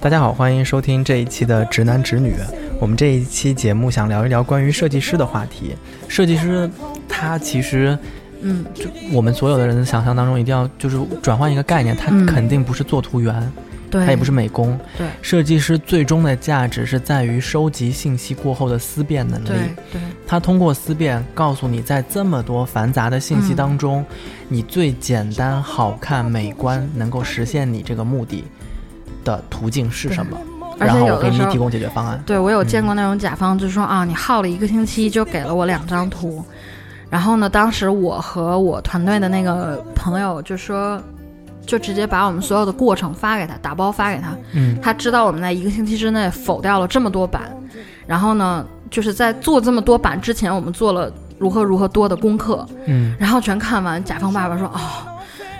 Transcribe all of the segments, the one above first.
大家好，欢迎收听这一期的直男直女。我们这一期节目想聊一聊关于设计师的话题。设计师他其实，嗯，就我们所有的人的想象当中，一定要就是转换一个概念，他嗯肯定不是做图员，对，他也不是美工。对设计师最终的价值是在于收集信息过后的思辨能力。对对他通过思辨告诉你，在这么多繁杂的信息嗯当中，你最简单、好看、美观，能够实现你这个目的的途径是什么？然后我给你提供解决方案。对，我有见过那种甲方，就说啊，你耗了一个星期就给了我两张图，然后呢，当时我和我团队的那个朋友就说，就直接把我们所有的过程发给他，打包发给他，嗯。他知道我们在一个星期之内否掉了这么多版，然后呢，就是在做这么多版之前，我们做了如何如何多的功课，嗯。然后全看完，甲方爸爸说：“哦，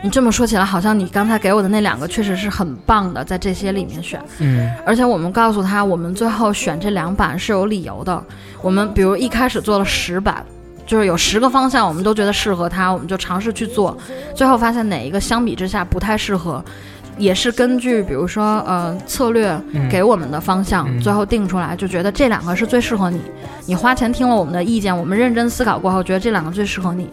你这么说起来，好像你刚才给我的那两个确实是很棒的，在这些里面选。嗯。而且我们告诉他，我们最后选这两版是有理由的。我们比如一开始做了十版，就是有十个方向，我们都觉得适合他，我们就尝试去做，最后发现哪一个相比之下不太适合。”也是根据比如说呃策略嗯给我们的方向，嗯最后定出来，就觉得这两个是最适合你。你花钱听了我们的意见，我们认真思考过后，觉得这两个最适合你。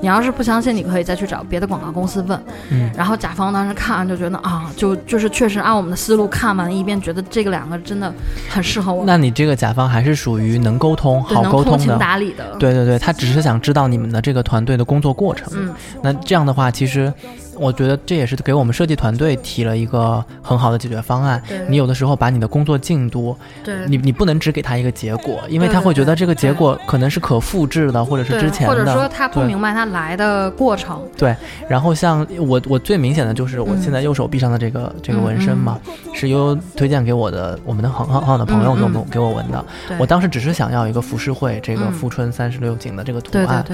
你要是不相信，你可以再去找别的广告公司问。嗯然后甲方当时看完就觉得啊，就就是确实按我们的思路看完一遍，觉得这个两个真的很适合我。那你这个甲方还是属于能沟通、好沟通能通情的。达理的。，对对对，他只是想知道你们的这个团队的工作过程。嗯，那这样的话，其实我觉得这也是给我们设计团队提了一个很好的解决方案。你有的时候把你的工作进度，对，你你不能只给他一个结果，因为他会觉得这个结果可能是可复制的，或者是之前的。或者说他不明白他来的过程。对。然后像我我最明显的就是我嗯现在右手臂上的这个、这个纹身嘛，是悠悠推荐给我的，我们的很很好的朋友给我们、给我纹的。我当时只是想要一个浮世绘这个嗯。富春三十六景的这个图对对案，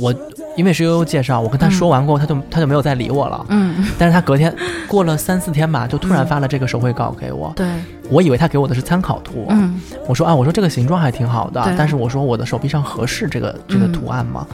我因为是悠悠介绍，我跟他说完过后，他就他就没有再理我了。嗯，但是他隔天过了三四天吧，就突然发了这个手绘稿给我。对，我以为他给我的是参考图，嗯我说啊，我说这个形状还挺好的，但是我说我的手臂上合适这个这个嗯图案吗？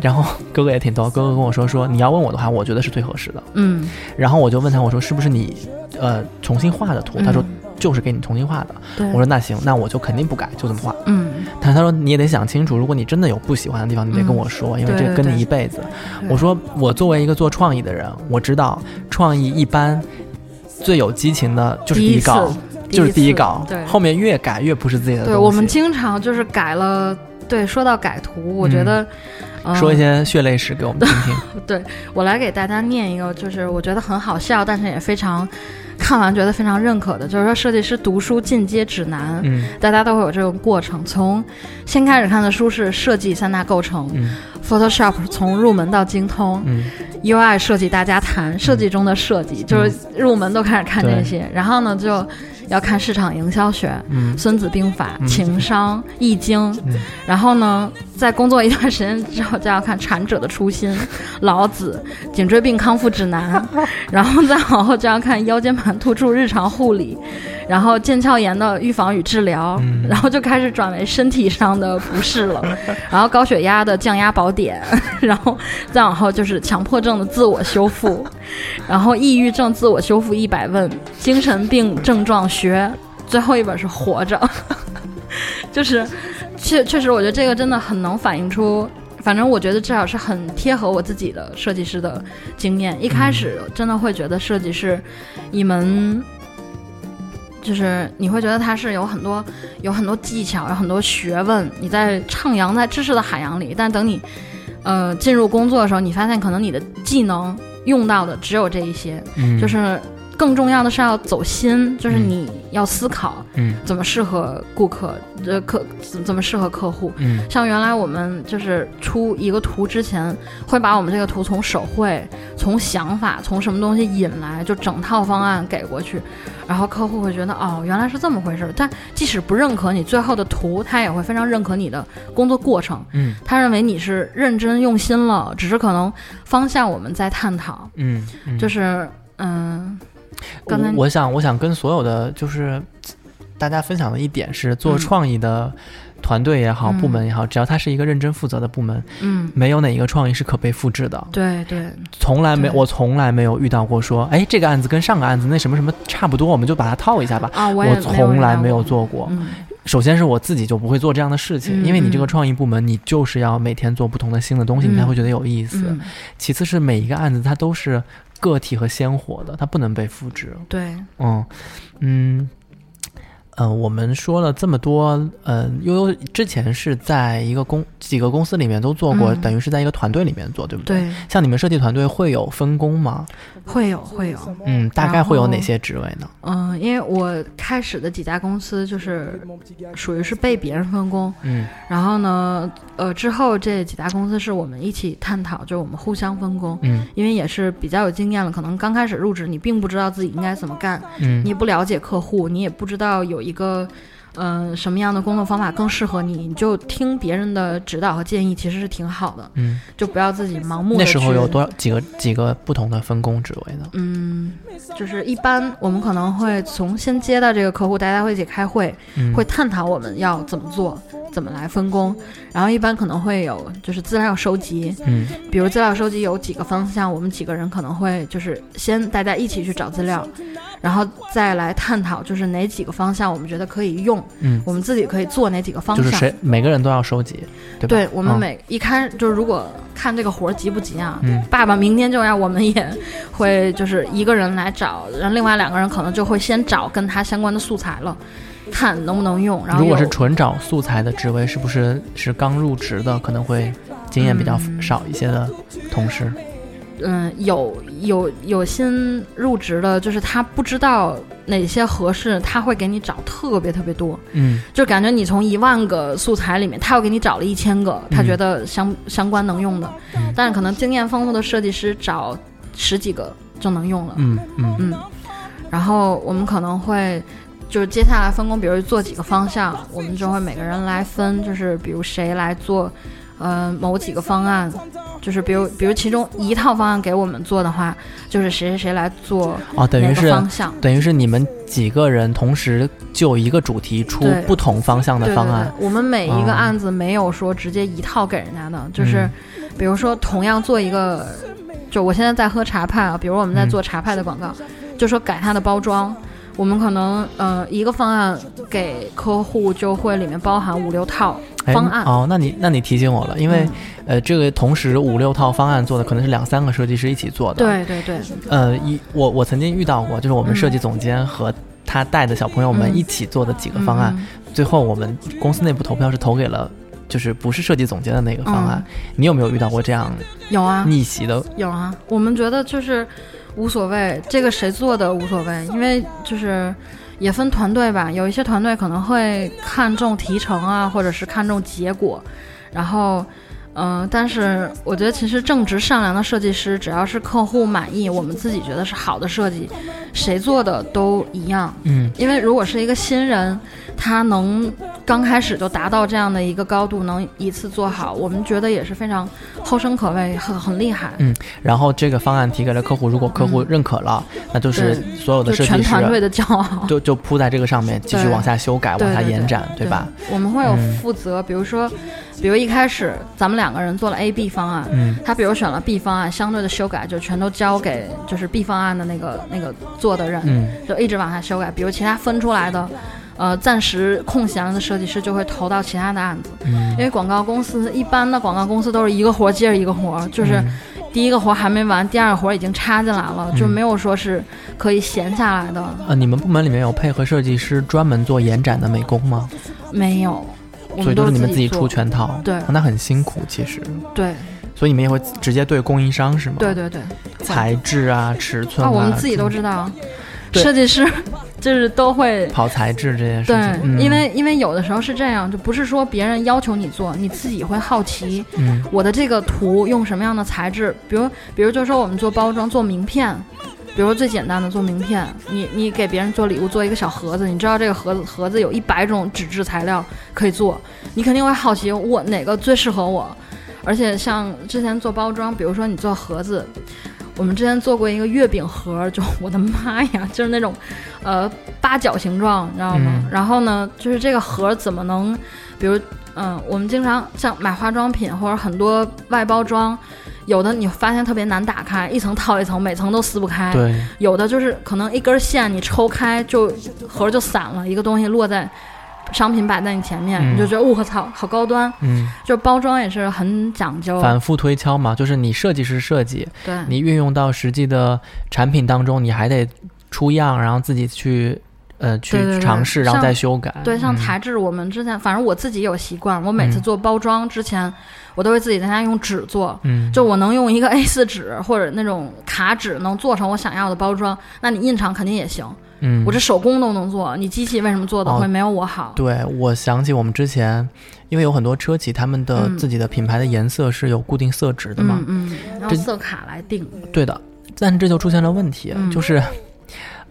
然后哥哥也挺逗，哥哥跟我说说你要问我的话，我觉得是最合适的。嗯，然后我就问他，我说是不是你呃重新画的图？他说嗯就是给你重新画的。我说那行，那我就肯定不改，就这么画。嗯，但是他说你也得想清楚，如果你真的有不喜欢的地方，你得跟我说，因为这跟你一辈子。对我说我作为一个做创意的人，我知道创意一般最有激情的就是第第一稿，就是第一稿，对后面越改越不是自己的东西。对，我们经常就是改了。对，说到改图，我觉得，呃说一些血泪史给我们听听。对我来给大家念一个，就是我觉得很好笑，但是也非常看完觉得非常认可的，就是说设计师读书进阶指南，嗯。大家都会有这种过程。从先开始看的书是设计三大构成嗯，Photoshop 从入门到精通嗯，UI 设计大家谈设计中的设计，就是入门都开始看这对。些，然后呢就要看市场营销学。嗯孙子兵法、嗯情商、易经，嗯。然后呢，在工作一段时间之后，就要看禅者的初心、老子、颈椎病康复指南，然后再往后就要看腰间盘突出日常护理，然后腱鞘炎的预防与治疗，嗯。然后就开始转为身体上的不适了，然后高血压的降压宝典，然后再往后就是强迫症的自我修复，然后抑郁症自我修复一百问，精神病症状学，最后一本是活着，就是确确实，我觉得这个真的很能反映出。反正我觉得至少是很贴合我自己的设计师的经验。一开始真的会觉得设计是一门，就是你会觉得它是有很多有很多技巧，有很多学问，你在徜徉在知识的海洋里。但等你呃进入工作的时候，你发现可能你的技能用到的只有这一些，嗯，就是更重要的是要走心，就是嗯你要思考嗯怎么适合顾客，呃客怎怎么适合客户。嗯像原来我们就是出一个图之前，会把我们这个图从手绘、从想法、从什么东西引来，就整套方案给过去，然后客户会觉得哦，原来是这么回事儿。但即使不认可你最后的图，他也会非常认可你的工作过程。嗯他认为你是认真用心了，只是可能方向我们在探讨，嗯嗯，就是嗯，刚才我我想我想跟所有的就是大家分享的一点是，做嗯创意的团队也好，嗯部门也好，只要它是一个认真负责的部门，嗯，没有哪一个创意是可被复制的。对对，从来没，我从来没有遇到过说，哎，这个案子跟上个案子那什么什么差不多，我们就把它套一下吧。啊，我我从来没有做过。嗯首先是我自己就不会做这样的事情，嗯因为你这个嗯创意部门，你就是要每天做不同的新的东西，你才嗯会觉得有意思。嗯，其次是每一个案子它都是个体和鲜活的，它不能被复制。对，嗯嗯。呃，我们说了这么多，呃，悠悠之前是在一个公几个公司里面都做过，嗯。等于是在一个团队里面做，对不对？对，像你们设计团队会有分工吗？会有会有，嗯，大概会有哪些职位呢？嗯，因为我开始的几家公司就是属于是被别人分工，嗯。然后呢，呃，之后这几家公司是我们一起探讨，就是我们互相分工，嗯。因为也是比较有经验了，可能刚开始入职你并不知道自己应该怎么干，嗯。你不了解客户，你也不知道有一个。嗯，什么样的工作方法更适合你？你就听别人的指导和建议，其实是挺好的，嗯，就不要自己盲目的。那时候有多少几个几个不同的分工职位呢？嗯，就是一般我们可能会从先接到这个客户，大家会一起开会，嗯会探讨我们要怎么做，怎么来分工。然后一般可能会有就是资料收集，嗯比如资料收集有几个方向，我们几个人可能会就是先大家一起去找资料，然后再来探讨就是哪几个方向我们觉得可以用，嗯，我们自己可以做哪几个方向。就是谁每个人都要收集，对吧？对我们嗯每一开就是如果看这个活儿急不急啊，嗯爸爸明天就要，我们也会就是一个人来找，然后另外两个人可能就会先找跟他相关的素材了，看能不能用。然后如果是纯找素材的职位，是不是是刚入职的，可能会经验比较嗯少一些的同事？嗯，有有有新入职的，就是他不知道哪些合适，他会给你找特别特别多，嗯。就感觉你从一万个素材里面，他又给你找了一千个，他嗯觉得相相关能用的，嗯但是可能经验丰富的设计师找十几个就能用了，嗯嗯。嗯，然后我们可能会。就是接下来分工，比如做几个方向，我们就会每个人来分，就是比如谁来做，呃，某几个方案，就是比如比如其中一套方案给我们做的话，就是谁谁谁来做哦，等于是方向。等于是你们几个人同时就一个主题出不同方向的方案。对，我们每一哦个案子没有说直接一套给人家的，就是嗯比如说同样做一个，就我现在在喝茶派啊，比如我们在嗯做茶派的广告，就说改它的包装。我们可能呃一个方案给客户就会里面包含五六套哎方案，哦，那你那你提醒我了，因为、嗯。呃，这个同时五六套方案做的可能是两三个设计师一起做的。，对对对，呃，一我我曾经遇到过，就是我们嗯设计总监和他带的小朋友们嗯。一起做的几个方案，嗯。最后我们公司内部投票是投给了。就是不是设计总监的那个方案，嗯。你有没有遇到过这样有啊。逆袭的？有啊，我们觉得就是无所谓，这个谁做的无所谓，因为就是也分团队吧，有一些团队可能会看重提成啊，或者是看重结果，然后。嗯、但是我觉得其实正直善良的设计师，只要是客户满意，我们自己觉得是好的设计，谁做的都一样。嗯因为如果是一个新人，他能刚开始就达到这样的一个高度，能一次做好，我们觉得也是非常后生可畏，很很厉害。嗯然后这个方案提给了客户，如果客户嗯认可了，那就是所有的设计师全团队的骄傲，就就铺在这个上面，继续往下修改，往下延展，对吧？？我们会有嗯负责，比如说，比如一开始咱们两个人做了 A、B 方案，嗯他比如选了 B 方案，相对的修改就全都交给就是 B 方案的那个那个做的人，嗯就一直往下修改。比如其他分出来的，呃，暂时空闲了的设计师就会投到其他的案子，嗯因为广告公司一般的广告公司都是一个活接着一个活，就是嗯第一个活还没完，第二个活已经插进来了，嗯就没有说是可以闲下来的，呃，你们部门里面有配合设计师专门做延展的美工吗？没有，我所以都是你们自己出全套，对哦那很辛苦其实。对所以你们也会直接对供应商是吗？对，对对。材质啊、尺寸啊，我们自己都。知道，设计师就是都会 跑材质这件事对因为因为有的时候是这样，就不是说别人要求你做，你自己会好奇，嗯我的这个图用什么样的材质，比如比如就说我们做包装做名片。比如最简单的做名片，你你给别人做礼物做一个小盒子，你知道这个盒子盒子有一百种纸质材料可以做，你肯定会好奇我哪个最适合我。而且像之前做包装，比如说你做盒子，我们之前做过一个月饼盒，就 我的妈呀，就是那种，呃，八角形状，你知道吗？嗯然后呢，就是这个盒怎么能，比如，嗯、我们经常像买化妆品或者很多外包装，有的你发现特别难打开，一层套一层，每层都撕不开。对，有的就是可能一根线你抽开就盒就散了，一个东西落在商品摆在你前面，嗯。你就觉得我操，好高端。嗯，就包装也是很讲究，反复推敲嘛，就是你设计师设计，对，你运用到实际的产品当中，你还得出样，然后自己去呃去尝试，然后再修改。对，像嗯材质，我们之前反正我自己有习惯，我每次嗯做包装之前，我都会自己在家用纸做。嗯，就我能用一个 A 4纸或者那种卡纸能做成我想要的包装，那你印厂肯定也行。嗯，我这手工都能做，你机器为什么做的哦会没有我好？对，我想起我们之前，因为有很多车企他们的嗯自己的品牌的颜色是有固定色值的嘛，嗯嗯，然后这色卡来定。对的，但这就出现了问题，嗯就是。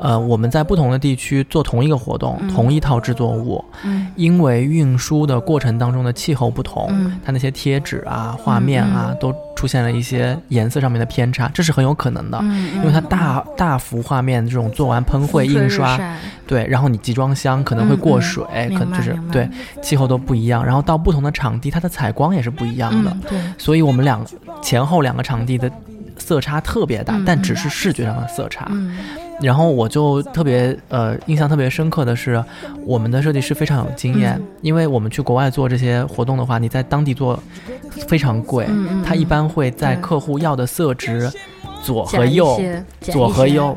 呃，我们在不同的地区做同一个活动，嗯。同一套制作物，嗯。因为运输的过程当中的气候不同，嗯。它那些贴纸啊、画面啊，都出现了一些颜色上面的偏差，这是很有可能的。嗯，因为它大大幅画面这种做完喷绘印刷，对，然后你集装箱可能会过水，嗯可能就是对气候都不一样，然后到不同的场地，它的采光也是不一样的，嗯，对，所以我们两个前后两个场地的色差特别大，嗯。但只是视觉上的色差。嗯然后我就特别呃印象特别深刻的是，我们的设计师非常有经验，嗯。因为我们去国外做这些活动的话，你在当地做非常贵，他一般会在客户要的色值左和右，左和右。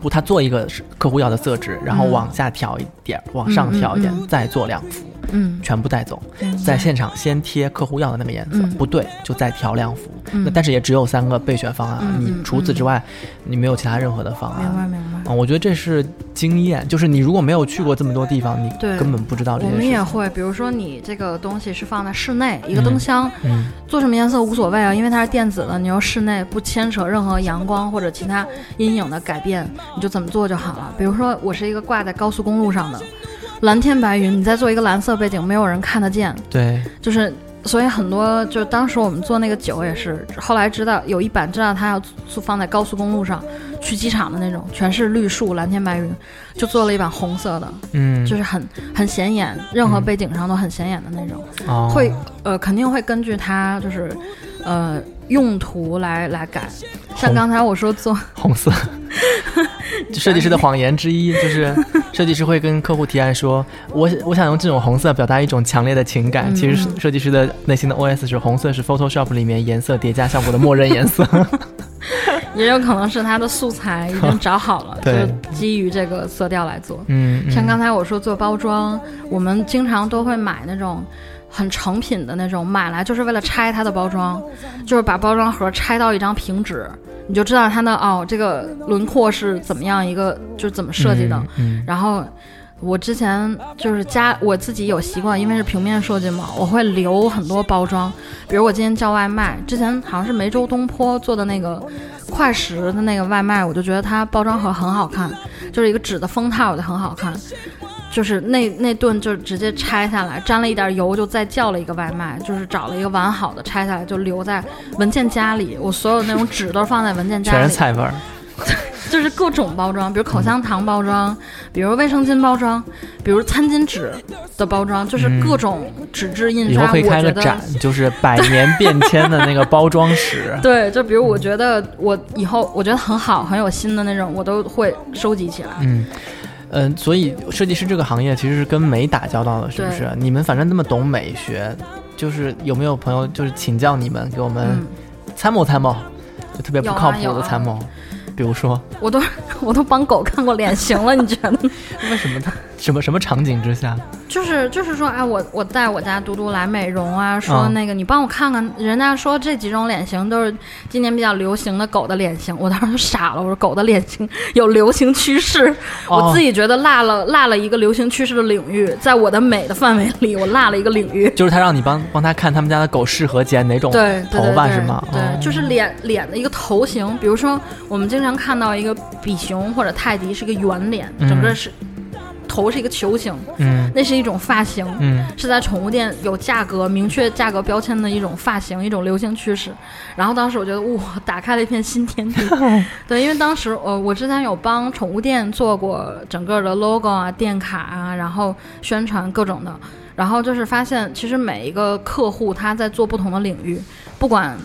不，他做一个是客户要的色值，然后嗯。往下调一点，往上调一点，嗯嗯。再做两幅，嗯，全部带走，在现场先贴客户要的那个颜色，嗯不对就再调两幅。嗯那但是也只有三个备选方案，你除此之外，你没有其他任何的方案。明白明白。嗯，我觉得这是经验，就是你如果没有去过这么多地方，你根本不知道这些我。们也会，比如说你这个东西是放在室内，一个灯箱，嗯做什么颜色无所谓啊，因为它是电子的，你又室内不牵扯任何阳光或者其他阴影的改变，你就怎么做就好了。比如说我是一个挂在高速公路上的蓝天白云，你再做一个蓝色背景，没有人看得见，对，就是。所以很多就是当时我们做那个酒也是，后来知道有一版知道它要做放在高速公路上，去机场的那种，全是绿树蓝天白云，就做了一版红色的，嗯，就是很很显眼，任何嗯背景上都很显眼的那种。哦会呃肯定会根据它就是呃用途来来改。像刚才我说做，红色，设计师的谎言之一就是，设计师会跟客户提案说，我我想用这种红色表达一种强烈的情感。嗯其实设计师的内心的 OS 是红色是 Photoshop 里面颜色叠加效果的默认颜色。也有可能是他的素材已经找好了，对就基于这个色调来做。嗯，嗯像刚才我说做包装，我们经常都会买那种。很成品的那种，买来就是为了拆它的包装，就是把包装盒拆到一张平纸，你就知道它的哦，这个轮廓是怎么样一个，就是怎么设计的。嗯，然后我之前就是家我自己有习惯，因为是平面设计嘛，我会留很多包装。比如我今天叫外卖，之前好像是梅州东坡做的那个快食的那个外卖，我就觉得它包装盒很好看，就是一个纸的封套我就很好看。就是那那顿就直接拆下来，沾了一点油，就再叫了一个外卖，就是找了一个完好的拆下来，就留在文件夹里。我所有那种纸都放在文件夹里，全是菜味儿。就是各种包装，比如口香糖包装，比如卫生巾包装，比如餐巾纸的包装，就是各种纸质印刷。以后可以我觉得。开个展，就是百年变迁的那个包装史 对，就比如我觉得我以后我觉得很好、很有心的那种，我都会收集起来。嗯。嗯，所以设计师这个行业其实是跟美打交道的，是不是？你们反正那么懂美学，就是有没有朋友就是请教你们，给我们嗯，参谋参谋，就特别不靠谱有啊的参谋？比如说，我都 我都帮狗看过脸型了，你觉得？为什么他什么什么场景之下？就是就是说，哎，我我带我家嘟嘟来美容啊，说那个你帮我看看，人家说这几种脸型都是今年比较流行的狗的脸型，我当时就傻了，我说狗的脸型有流行趋势，我自己觉得落了落了一个流行趋势的领域，在我的美的范围里，我落了一个领域。就是他让你帮帮他看他们家的狗适合剪哪种头发是吗？对，就是脸脸的一个头型，比如说我们经常看到一个比熊或者泰迪是个圆脸，整个是。头是一个球形，嗯，那是一种发型，嗯，是在宠物店有价格明确价格标签的一种发型，一种流行趋势。然后当时我觉得哇，打开了一片新天地。对，因为当时呃，我之前有帮宠物店做过整个的 logo 啊、店卡啊，然后宣传各种的。然后就是发现，其实每一个客户他在做不同的领域，不管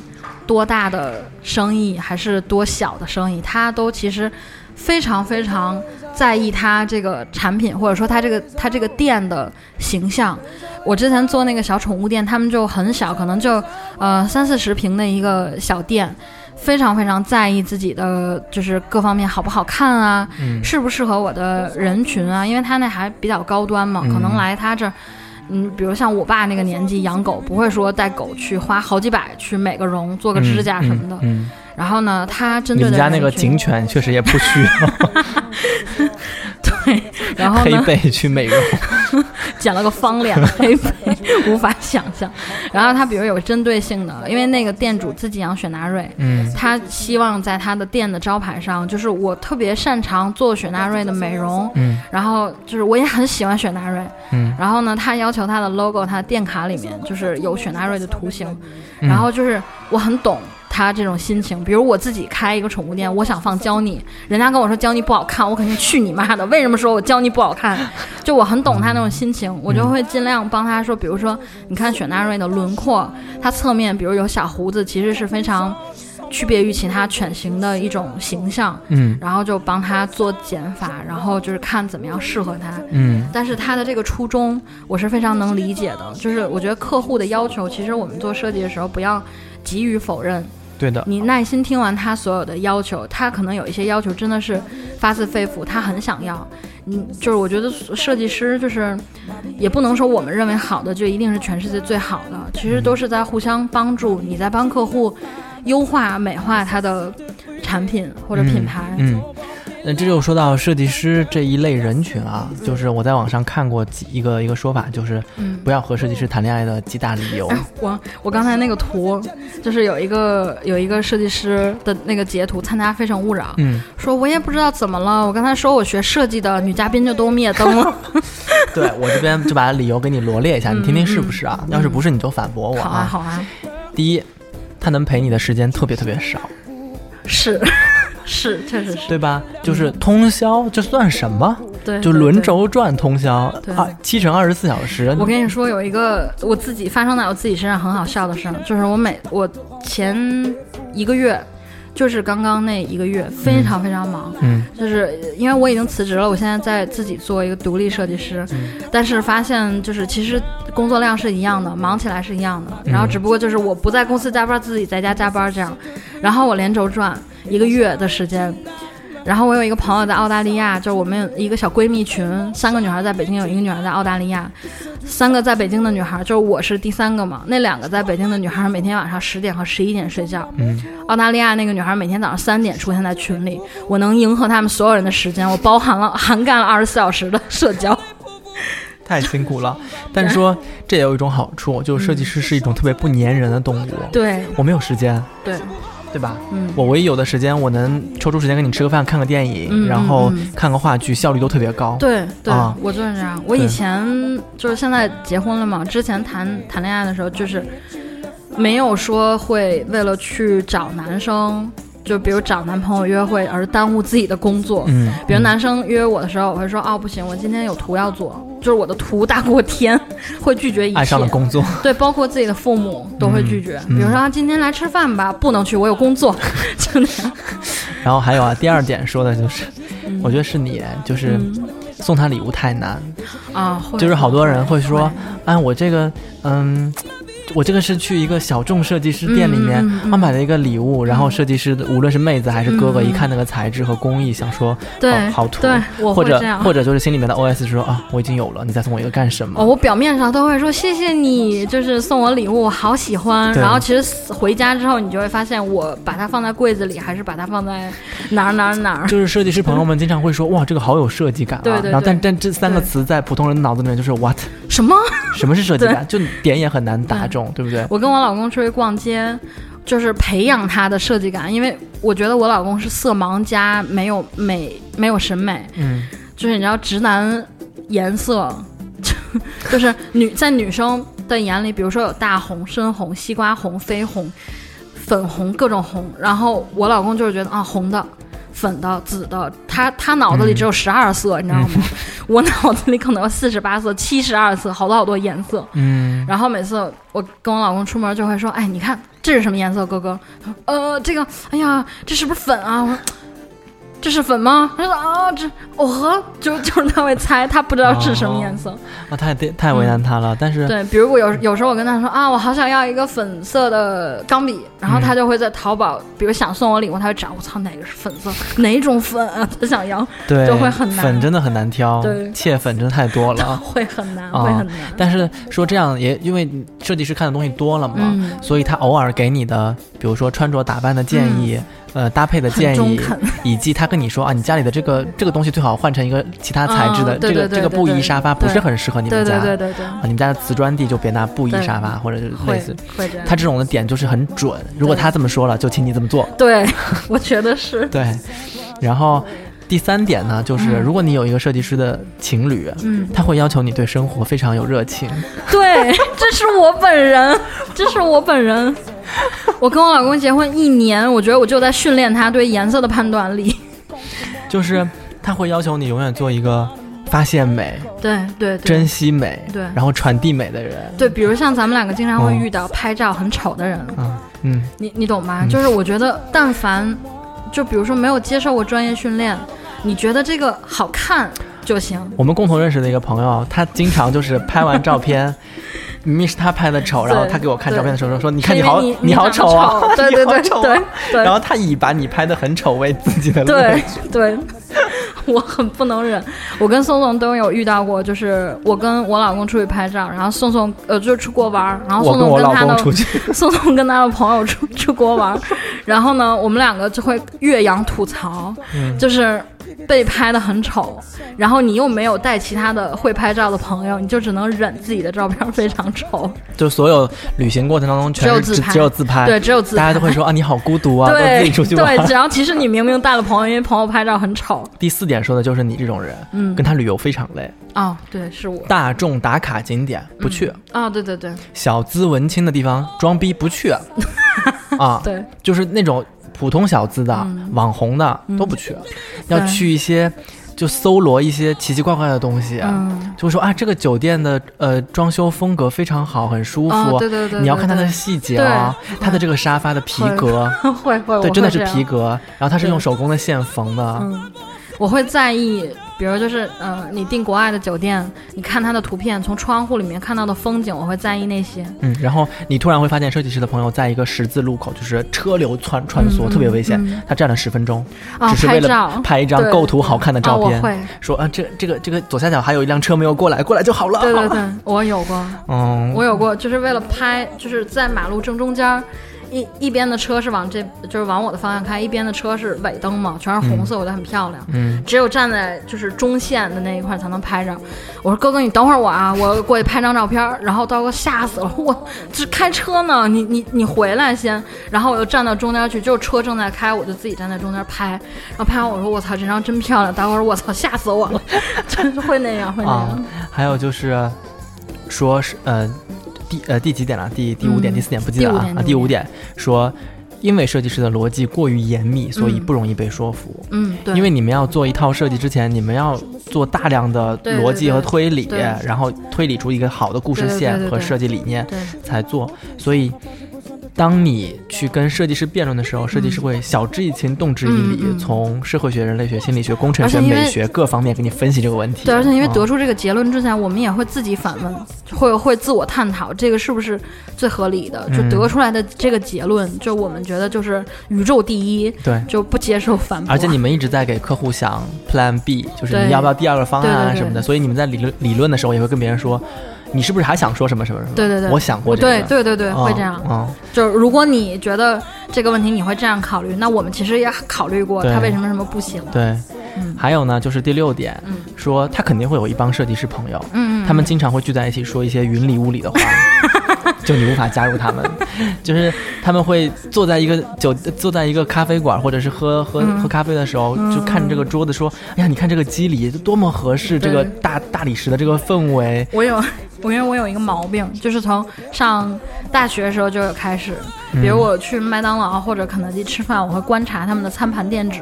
多大的生意还是多小的生意，他都其实非常非常。在意他这个产品，或者说他这个他这个店的形象。我之前做那个小宠物店，他们就很小，可能就呃三四十平的一个小店，非常非常在意自己的就是各方面好不好看啊，适不适合我的人群啊，因为他那还比较高端嘛，可能来他这，嗯，比如像我爸那个年纪养狗，不会说带狗去花好几百去美个容、做个指甲什么的。然后呢，他针对你们家那个警犬确实也不需要。对，然后黑背去美容，剪了个方脸的黑背，无法想象。然后他比如有针对性的，因为那个店主自己养雪纳瑞，嗯，他希望在他的店的招牌上，就是我特别擅长做雪纳瑞的美容，嗯，然后就是我也很喜欢雪纳瑞，嗯，然后呢，他要求他的 logo，他的店卡里面就是有雪纳瑞的图形，然后就是我很懂。他这种心情，比如我自己开一个宠物店，我想放娇妮，人家跟我说娇妮不好看，我肯定去你妈的！为什么说我娇妮不好看？就我很懂他那种心情，我就会尽量帮他说，比如说，你看雪纳瑞的轮廓，它侧面比如有小胡子，其实是非常区别于其他犬型的一种形象。嗯，然后就帮他做减法，然后就是看怎么样适合他。嗯，但是他的这个初衷我是非常能理解的，就是我觉得客户的要求，其实我们做设计的时候不要急于否认。对的，你耐心听完他所有的要求，他可能有一些要求真的是发自肺腑，他很想要。嗯，就是我觉得设计师就是，也不能说我们认为好的就一定是全世界最好的，其实都是在互相帮助，你在帮客户优化美化他的产品或者品牌。嗯。那这就说到设计师这一类人群啊，就是我在网上看过几一个一个说法，就是不要和设计师谈恋爱的几大理由。我我刚才那个图，就是有一个有一个设计师的那个截图，参加《非诚勿扰》，嗯，说我也不知道怎么了，我刚才说我学设计的女嘉宾就都灭灯了。对我这边就把理由给你罗列一下，你听听是不是啊？要是不是你就反驳我啊。好啊，好啊。第一，他能陪你的时间特别特别少。是。是，确实是，对吧？就是通宵，这算什么？对，就轮轴转通宵，二七乘二十四小时。我跟你说，有一个我自己发生在我自己身上很好笑的事儿，就是我每我前一个月，就是刚刚那一个月，非常非常忙，嗯，就是因为我已经辞职了，我现在在自己做一个独立设计师，但是发现就是其实工作量是一样的，忙起来是一样的，然后只不过就是我不在公司加班，自己在家加班这样，然后我连轴转。一个月的时间，然后我有一个朋友在澳大利亚，就是我们一个小闺蜜群，三个女孩在北京，有一个女孩在澳大利亚，三个在北京的女孩，就是我是第三个嘛。那两个在北京的女孩每天晚上十点和十一点睡觉，嗯，澳大利亚那个女孩每天早上三点出现在群里，我能迎合他们所有人的时间，我包含了 涵盖了二十四小时的社交，太辛苦了。但是说这也有一种好处，就是设计师是一种特别不粘人的动物，对。我没有时间，对。对吧？嗯，我唯一有的时间，我能抽出时间跟你吃个饭、看个电影，然后看个话剧，效率都特别高。对对，我就是这样。我以前就是现在结婚了嘛，之前谈谈恋爱的时候，就是没有说会为了去找男生。就比如找男朋友约会而耽误自己的工作，嗯，比如男生约我的时候，我会说哦不行，我今天有图要做，就是我的图大过天，会拒绝一切。爱上了工作，对，包括自己的父母都会拒绝。比如说今天来吃饭吧，不能去，我有工作，就那样。然后还有啊，第二点说的就是，我觉得是你，就是送他礼物太难啊，就是好多人会说，哎，我这个，嗯。我这个是去一个小众设计师店里面，嗯嗯嗯啊买了一个礼物，然后设计师无论是妹子还是哥哥，一看那个材质和工艺，想说对好好土，对，我或者。或者就是心里面的 OS 是说啊，我已经有了，你再送我一个干什么？哦，我表面上都会说谢谢你，就是送我礼物，我好喜欢。然后其实回家之后，你就会发现，我把它放在柜子里，还是把它放在哪儿哪儿哪儿。就是设计师朋友们经常会说，哇，这个好有设计感啊。对对对然后但但这三个词在普通人脑子里面就是 what，什么？什么是设计感？就点也很难打中，对不对？我跟我老公出去逛街，就是培养他的设计感，因为我觉得我老公是色盲加没有美，没有审美。嗯，就是你知道，直男颜色，就是女在女生的眼里，比如说有大红、深红、西瓜红、绯红、粉红各种红，然后我老公就是觉得啊红的。粉的、紫的，他他脑子里只有十二色，你知道吗？我脑子里可能有四十八色、七十二色，好多好多颜色。嗯，然后每次我跟我老公出门就会说：“哎，你看这是什么颜色，哥哥？”他说：“呃，这个，哎呀，这是不是粉啊？”我说：“这是粉吗？”他说：“啊，这我和就 就是他会猜，他不知道是什么颜色。啊，太太为难他了。但是对，比如我有有时候我跟他说啊，我好想要一个粉色的钢笔，然后他就会在淘宝，比如想送我礼物，他会找我操哪个是粉色，哪种粉啊？他想要，对就会很难粉真的很难挑，对切粉真的太多了。会很难，啊会很难。但是说这样也因为设计师看的东西多了嘛，嗯所以他偶尔给你的，比如说穿着打扮的建议，呃，搭配的建议，以及他跟你说啊，你家里的这个这个东西最好换成一个其他材质的，这个这个布艺沙发不是很适合你们家。对对对对，啊，你们家的瓷砖地就别拿布艺沙发，或者是类似。他这种的点就是很准，如果他这么说了，就请你这么做。对，我觉得是。对，然后第三点呢，就是嗯如果你有一个设计师的情侣，嗯，他会要求你对生活非常有热情。对，这是我本人，这是我本人。我跟我老公结婚一年，我觉得我就在训练他对颜色的判断力。就是他会要求你永远做一个发现美、对对对，珍惜美，对然后传递美的人。对，比如像咱们两个经常会嗯遇到拍照很丑的人，嗯嗯，你你懂吗？嗯就是我觉得，但凡就比如说没有接受过专业训练，你觉得这个好看就行。我们共同认识的一个朋友，他经常就是拍完照片。明明是他拍的丑，然后他给我看照片的时候说：“说你看你好，你你好 丑啊，对对对对对然后他以把你拍的很丑为自己的 乐对趣。对，我很不能忍。我跟宋宋都有遇到过，就是我跟我老公出去拍照，然后宋宋呃就是出国玩儿，然后宋宋跟他的公出去，宋宋跟他的朋友出出国玩儿，然后呢，我们两个就会岳阳吐槽，嗯就是被拍的很丑，然后你又没有带其他的会拍照的朋友，你就只能忍自己的照片非常丑，就所有旅行过程当中全是只只有自拍。只有自拍，对，只有自拍。大家都会说啊，你好孤独啊，都自对己出去玩。对，。然后其实你明明带了朋友，因为朋友拍照很丑。第四点说的就是你这种人，嗯。跟他旅游非常累，哦，对，是我。大众打卡景点不去，啊、对对对。小资文青的地方装逼不去，啊，对，就是那种普通小资的、嗯。网红的都不去，要去一些就搜罗一些奇奇怪怪的东西啊。嗯，就会说啊，这个酒店的呃装修风格非常好，很舒服。哦，对对对，你要看它的细节啊，它的这个沙发的皮革，对会 会，对，真的是皮革，然后它是用手工的线缝的，嗯，我会在意，比如就是呃，你订国外的酒店，你看它的图片，从窗户里面看到的风景，我会在意那些。嗯，然后你突然会发现，设计师的朋友在一个十字路口，就是车流穿穿梭，嗯特别危险。嗯他站了十分钟，啊，只是为了拍一张构图好看的照片，啊、我会，说啊，这这个这个左下角还有一辆车没有过来，过来就好了。好了对对对，我有过，嗯，我有过，就是为了拍，就是在马路正中间儿。一一边的车是往这，就是往我的方向开，一边的车是尾灯嘛，全是红色，我觉得很漂亮。嗯，只有站在就是中线的那一块才能拍着。我说哥哥，你等会儿我啊，我过去拍张照片儿。然后刀哥吓死了，我这开车呢，你你你回来先。然后我又站到中间去，就是车正在开，我就自己站在中间拍。然后拍完我说我操，这张真漂亮。刀哥说我操，吓死我了，真是会那样，会那样。啊，还有就是说是呃第呃第几点了？第第五点、嗯第四点不记得了啊。啊，第五点说。因为设计师的逻辑过于严密，所以嗯不容易被说服。嗯，对，因为你们要做一套设计之前，你们要做大量的逻辑和推理，然后推理出一个好的故事线和设计理念才做。所以当你去跟设计师辩论的时候，设计师会晓之以情，动之以理，嗯嗯从社会学、人类学、心理学、工程学、美学各方面给你分析这个问题。对，而且因为嗯得出这个结论之前，我们也会自己反问，会会自我探讨这个是不是最合理的，就嗯得出来的这个结论，就我们觉得就是宇宙第一，对。就不接受反驳。而且你们一直在给客户想 Plan B，就是你要不要第二个方案什么的，所以你们在理论理论的时候也会跟别人说，你是不是还想说什么什么什么？对对对我想过这对个，对对对，会这样。嗯，就如果你觉得这个问题你会这样考虑，那我们其实也考虑过他为什么什么不行。对。嗯还有呢，就是第六点，嗯说他肯定会有一帮设计师朋友，嗯，嗯他们经常会聚在一起说一些云里雾里的话，就你无法加入他们，就是他们会坐在一个酒坐在一个咖啡馆，或者是喝喝、嗯。喝咖啡的时候，就看着这个桌子说，哎呀，你看这个肌理多么合适，这个大大理石的这个氛围，我有，我因为我有一个毛病，就是从上大学的时候就有开始，比如我去麦当劳或者肯德基吃饭，我会观察他们的餐盘垫纸。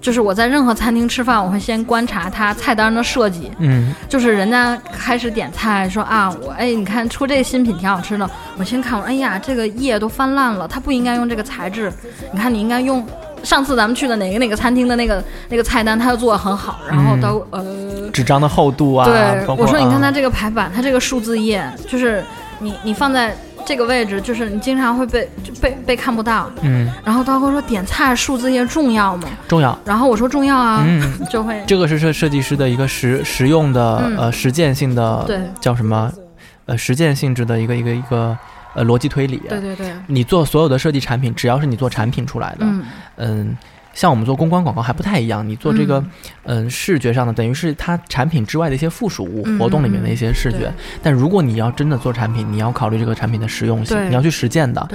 就是我在任何餐厅吃饭，我会先观察它菜单的设计。嗯就是人家开始点菜说啊，我哎，你看出这个新品挺好吃的，我先看我，哎呀，这个叶都翻烂了，它不应该用这个材质，你看你应该用。上次咱们去的哪个哪个餐厅的那个那个菜单，它又做的很好，然后都、呃纸张的厚度啊，对，我说你看它嗯这个排版，它这个数字页，就是你你放在这个位置，就是你经常会被就被被看不到。嗯然后刀哥说点菜数字页重要吗？重要。然后我说重要啊，嗯，就会这个是设设计师的一个实实用的、嗯呃实践性的对叫什么呃实践性质的一个一个一个呃逻辑推理。对对对，你做所有的设计产品，只要是你做产品出来的，嗯嗯，像我们做公关广告还不太一样，你做这个嗯视觉上的，等于是它产品之外的一些附属物，嗯活动里面的一些视觉。对但如果你要真的做产品，你要考虑这个产品的实用性，你要去实践的。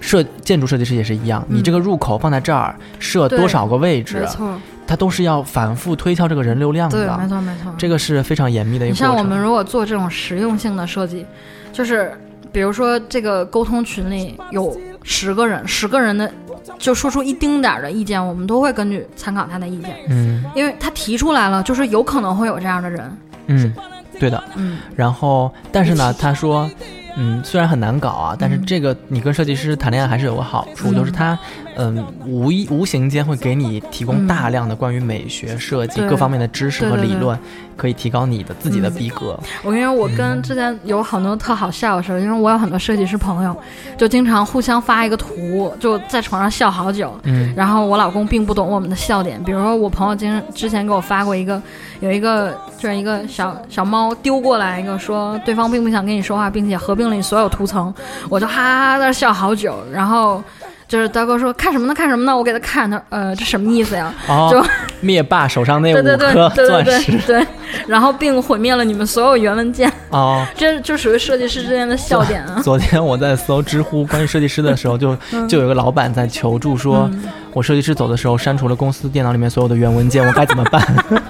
设建筑设计师也是一样，嗯你这个入口放在这儿，设多少个位置没，错，它都是要反复推敲这个人流量的对，没。错没错。这个是非常严密的一你。像我们如果做这种实用性的设计，就是比如说这个沟通群里有十个人，十个人的就说出一丁点儿的意见，我们都会根据参考他的意见，嗯因为他提出来了，就是有可能会有这样的人。嗯，对的。嗯，然后，但是呢，他说，嗯，虽然很难搞啊，但是嗯这个你跟设计师谈恋爱还是有个好处，嗯就是他，嗯，无意无形间会给你提供嗯大量的关于美学设计各方面的知识和理论，可以提高你的自己的嗯逼格。我因为我跟之前有很多特好笑的事儿，因为我有很多设计师朋友，就经常互相发一个图，就在床上笑好久。嗯然后我老公并不懂我们的笑点，比如说我朋友经之前给我发过一个，有一个就是一个小小猫丢过来一个说对方并不想跟你说话，并且合并了你所有图层，我就哈哈哈在那笑好久，然后。就是大哥说看什么呢？看什么呢？我给他看，他呃，这什么意思呀？哦就，灭霸手上那五颗对对对钻石对，然后并毁灭了你们所有原文件，哦。这就属于设计师之间的笑点啊。昨天我在搜知乎关于设计师的时候，就 就有一个老板在求助说，嗯我设计师走的时候删除了公司电脑里面所有的原文件，我该怎么办？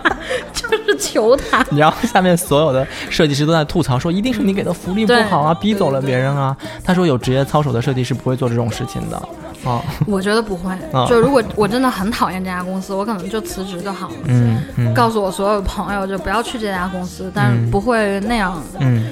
就是求他，然后下面所有的设计师都在吐槽说，一定是你给的福利不好啊，逼走了别人啊。他说有职业操守的设计师不会做这种事情的。哦，我觉得不会。啊就如果我真的很讨厌这家公司，我可能就辞职就好了。嗯嗯告诉我所有朋友就不要去这家公司，但嗯是不会那样。嗯。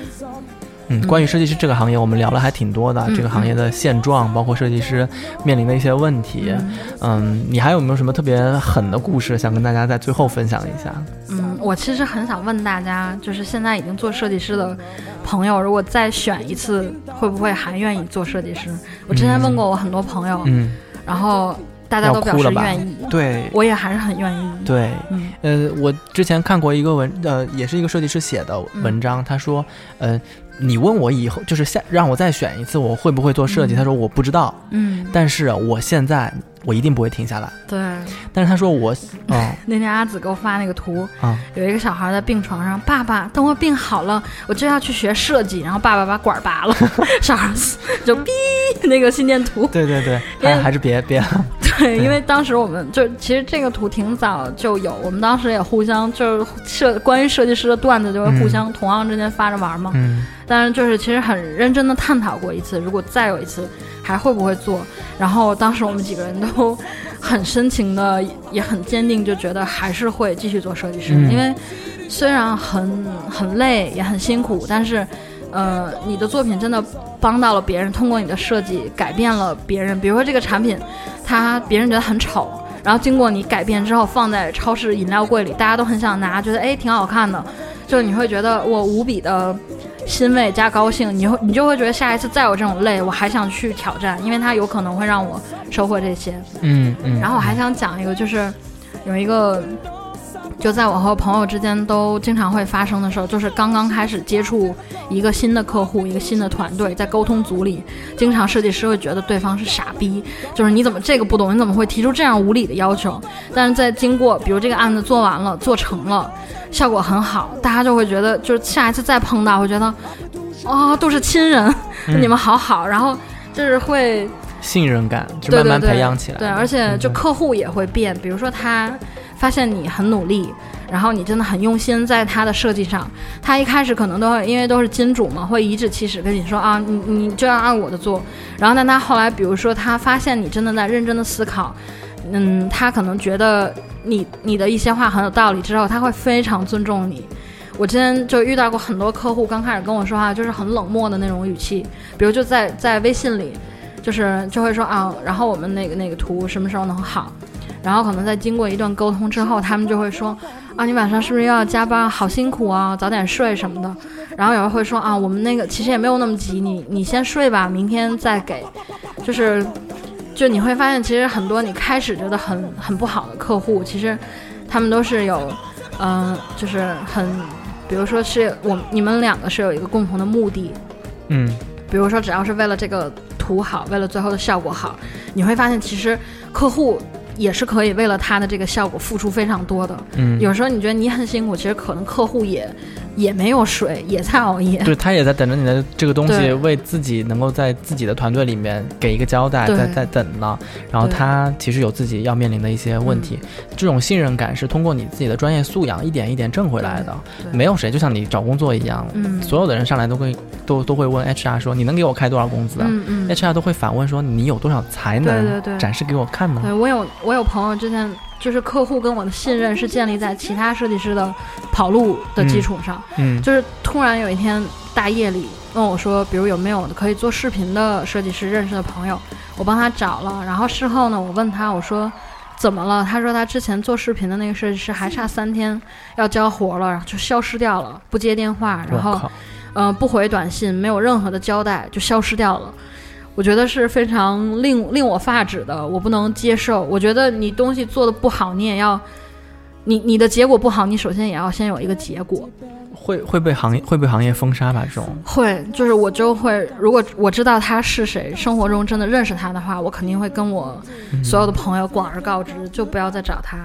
嗯，关于设计师这个行业，我们聊了还挺多的，嗯这个行业的现状，包括设计师面临的一些问题。嗯，你还有没有什么特别狠的故事想跟大家在最后分享一下？嗯，我其实很想问大家，就是现在已经做设计师的朋友，如果再选一次，会不会还愿意做设计师？我之前问过我很多朋友，嗯，然后大家都表示愿意，对。我也还是很愿意。对，嗯。呃，我之前看过一个文，呃，也是一个设计师写的嗯。文章，他说，呃，你问我以后就是下让我再选一次，我会不会做设计？嗯。他说我不知道，嗯，但是我现在我一定不会停下来。对。但是他说我，哦那天阿紫给我发那个图，啊，有一个小孩在病床上，爸爸，等我病好了，我就要去学设计。然后爸爸把管儿拔了，小孩就哔那个心电图。对对对，还还是别别，对，因为当时我们就其实这个图挺早就有，我们当时也互相就是设关于设计师的段子就会互相同行之间发着玩嘛。嗯但是就是其实很认真的探讨过一次，如果再有一次还会不会做？然后当时我们几个人都很深情的，也很坚定，就觉得还是会继续做设计师，嗯因为虽然很很累也很辛苦，但是呃，你的作品真的帮到了别人，通过你的设计改变了别人。比如说这个产品，它别人觉得很丑，然后经过你改变之后，放在超市饮料柜里，大家都很想拿，觉得哎挺好看的，就你会觉得我无比的欣慰加高兴，你会你就会觉得下一次再有这种累，我还想去挑战，因为它有可能会让我收获这些。嗯嗯。然后我还想讲一个，就是有一个。就在我和朋友之间都经常会发生的时候，就是刚刚开始接触一个新的客户、一个新的团队，在沟通组里，经常设计师会觉得对方是傻逼，就是你怎么这个不懂，你怎么会提出这样无理的要求？但是在经过，比如这个案子做完了、做成了，效果很好，大家就会觉得，就是下一次再碰到，会觉得，啊，都是亲人，你们好好，然后就是会信任感就慢慢培养起来，对，而且就客户也会变，比如说他。发现你很努力，然后你真的很用心在它的设计上。他一开始可能都会因为都是金主嘛，会颐指气使跟你说啊，你你就要按我的做。然后但他后来，比如说他发现你真的在认真的思考，嗯，他可能觉得你你的一些话很有道理之后，他会非常尊重你。我之前就遇到过很多客户，刚开始跟我说话就是很冷漠的那种语气，比如就在在微信里，就是就会说啊，然后我们那个那个图什么时候能好？然后可能在经过一段沟通之后，他们就会说，啊，你晚上是不是又要加班？好辛苦啊，早点睡什么的。然后有人会说，啊，我们那个其实也没有那么急，你你先睡吧，明天再给。就是，就你会发现，其实很多你开始觉得很很不好的客户，其实他们都是有，嗯，就是很，比如说是我你们两个是有一个共同的目的，嗯，比如说只要是为了这个图好，为了最后的效果好，你会发现其实客户。也是可以为了它的这个效果付出非常多的。嗯，有时候你觉得你很辛苦，其实可能客户也也没有水，也在熬夜。对他也在等着你的这个东西，为自己能够在自己的团队里面给一个交代，在在等呢。然后他其实有自己要面临的一些问题，这种信任感是通过你自己的专业素养一点一点挣回来的。没有谁就像你找工作一样，所有的人上来都会都都会问 HR 说你能给我开多少工资啊？HR 都会反问说你有多少才能展示给我看呢？对我有。我有朋友之前就是客户跟我的信任是建立在其他设计师的跑路的基础上，嗯，就是突然有一天大夜里问我说，比如有没有可以做视频的设计师认识的朋友，我帮他找了，然后事后呢，我问他我说怎么了？他说他之前做视频的那个设计师还差三天要交活了，然后就消失掉了，不接电话，然后嗯不回短信，没有任何的交代就消失掉了。我觉得是非常令令我发指的，我不能接受。我觉得你东西做的不好，你也要，你你的结果不好，你首先也要先有一个结果。会会被行业会被行业封杀吧？这种会，就是我就会，如果我知道他是谁，生活中真的认识他的话，我肯定会跟我所有的朋友广而告之，就不要再找他。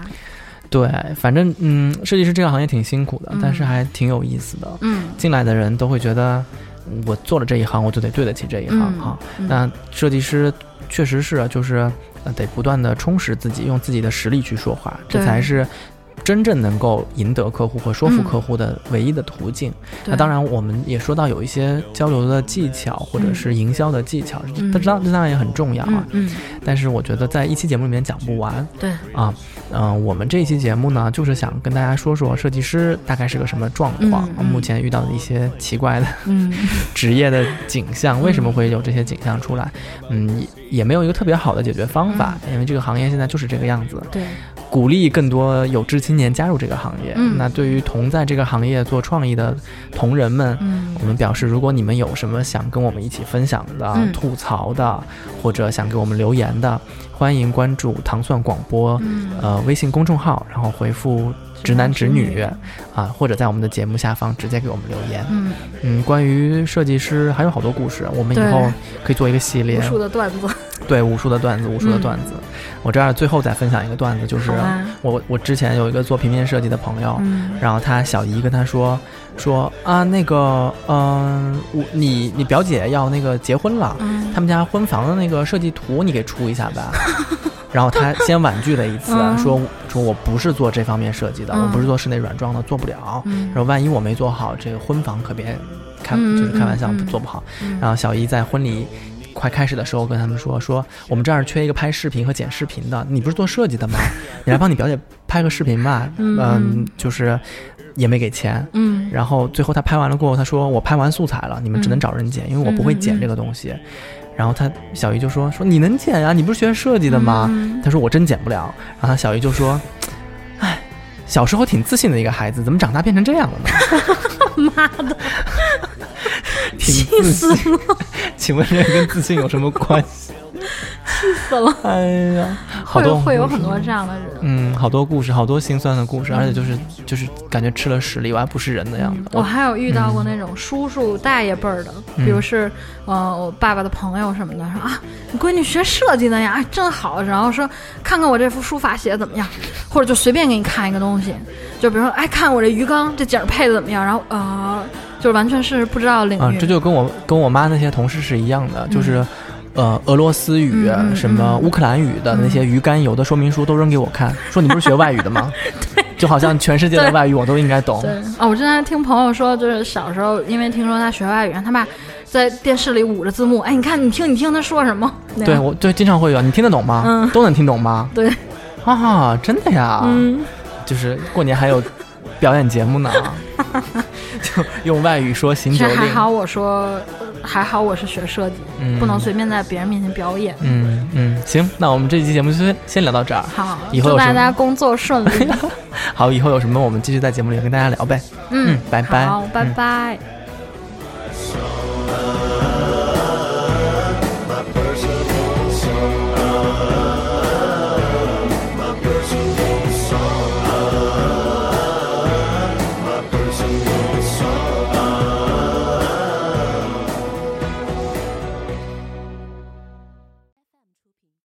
对，反正嗯，设计师这个行业挺辛苦的，但是还挺有意思的。嗯，进来的人都会觉得。我做了这一行，我就得对得起这一行哈。那设计师确实是，就是得不断的充实自己，用自己的实力去说话，这才是。真正能够赢得客户和说服客户的唯一的途径。那当然，我们也说到有一些交流的技巧或者是营销的技巧，这当这当然也很重要啊。嗯。但是我觉得在一期节目里面讲不完。对。啊，嗯，我们这一期节目呢，就是想跟大家说说设计师大概是个什么状况，目前遇到的一些奇怪的 职业的景象，为什么会有这些景象出来？嗯，也没有一个特别好的解决方法，因为这个行业现在就是这个样子。对。鼓励更多有志青年加入这个行业。那对于同在这个行业做创意的同仁们，我们表示，如果你们有什么想跟我们一起分享的、吐槽的，或者想给我们留言的，欢迎关注糖蒜广播呃微信公众号，然后回复。直男直女，啊，或者在我们的节目下方直接给我们留言。嗯嗯，关于设计师还有好多故事，我们以后可以做一个系列。无数的段子。对，无数的段子，无数的段子。我这儿最后再分享一个段子，就是我我之前有一个做平面设计的朋友，然后他小姨跟他说说啊，那个嗯，我你你表姐要那个结婚了，他们家婚房的那个设计图你给出一下吧。然后他先婉拒了一次，说说我不是做这方面设计的，我不是做室内软装的，做不了。说万一我没做好，这个婚房可别开，就是开玩笑，做不好。然后小姨在婚礼快开始的时候跟他们说说，我们这儿缺一个拍视频和剪视频的，你不是做设计的吗？你来帮你表姐拍个视频吧。嗯，就是也没给钱，嗯，然后最后他拍完了过后，他说我拍完素材了，你们只能找人剪，因为我不会剪这个东西。然后他小姨就说说你能剪呀，你不是学设计的吗？他说我真剪不了。然后他小姨就说，哎，小时候挺自信的一个孩子，怎么长大变成这样了呢？妈的，挺自信。请问这跟自信有什么关系？气死了！哎呀，好多会有很多这样的人，嗯，好多故事，好多心酸的故事，而且就是就是感觉吃了屎里外不是人的样子。我还有遇到过那种叔叔大爷辈儿的，比如是呃我爸爸的朋友什么的，说啊你闺女学设计的呀，真好，然后说看看我这幅书法写的怎么样，或者就随便给你看一个东西，就比如说哎看我这鱼缸这景配的怎么样，然后呃就完全是不知道领域。啊，这就跟我跟我妈那些同事是一样的，就是。呃，俄罗斯语、什么乌克兰语的那些鱼肝油的说明书都扔给我看，说你不是学外语的吗？对，就好像全世界的外语我都应该懂。对啊，我之前听朋友说，就是小时候因为听说他学外语，他爸在电视里捂着字幕，哎，你看，你听，你听他说什么？对，我对经常会有，你听得懂吗？嗯，都能听懂吗？对，啊，真的呀，嗯，就是过年还有表演节目呢，就用外语说行酒令。还好我说。还好我是学设计，不能随便在别人面前表演。嗯嗯，行，那我们这期节目就先先聊到这儿。好，以后祝大家工作顺利。好，以后有什么我们继续在节目里跟大家聊呗。嗯，拜拜。好，拜拜。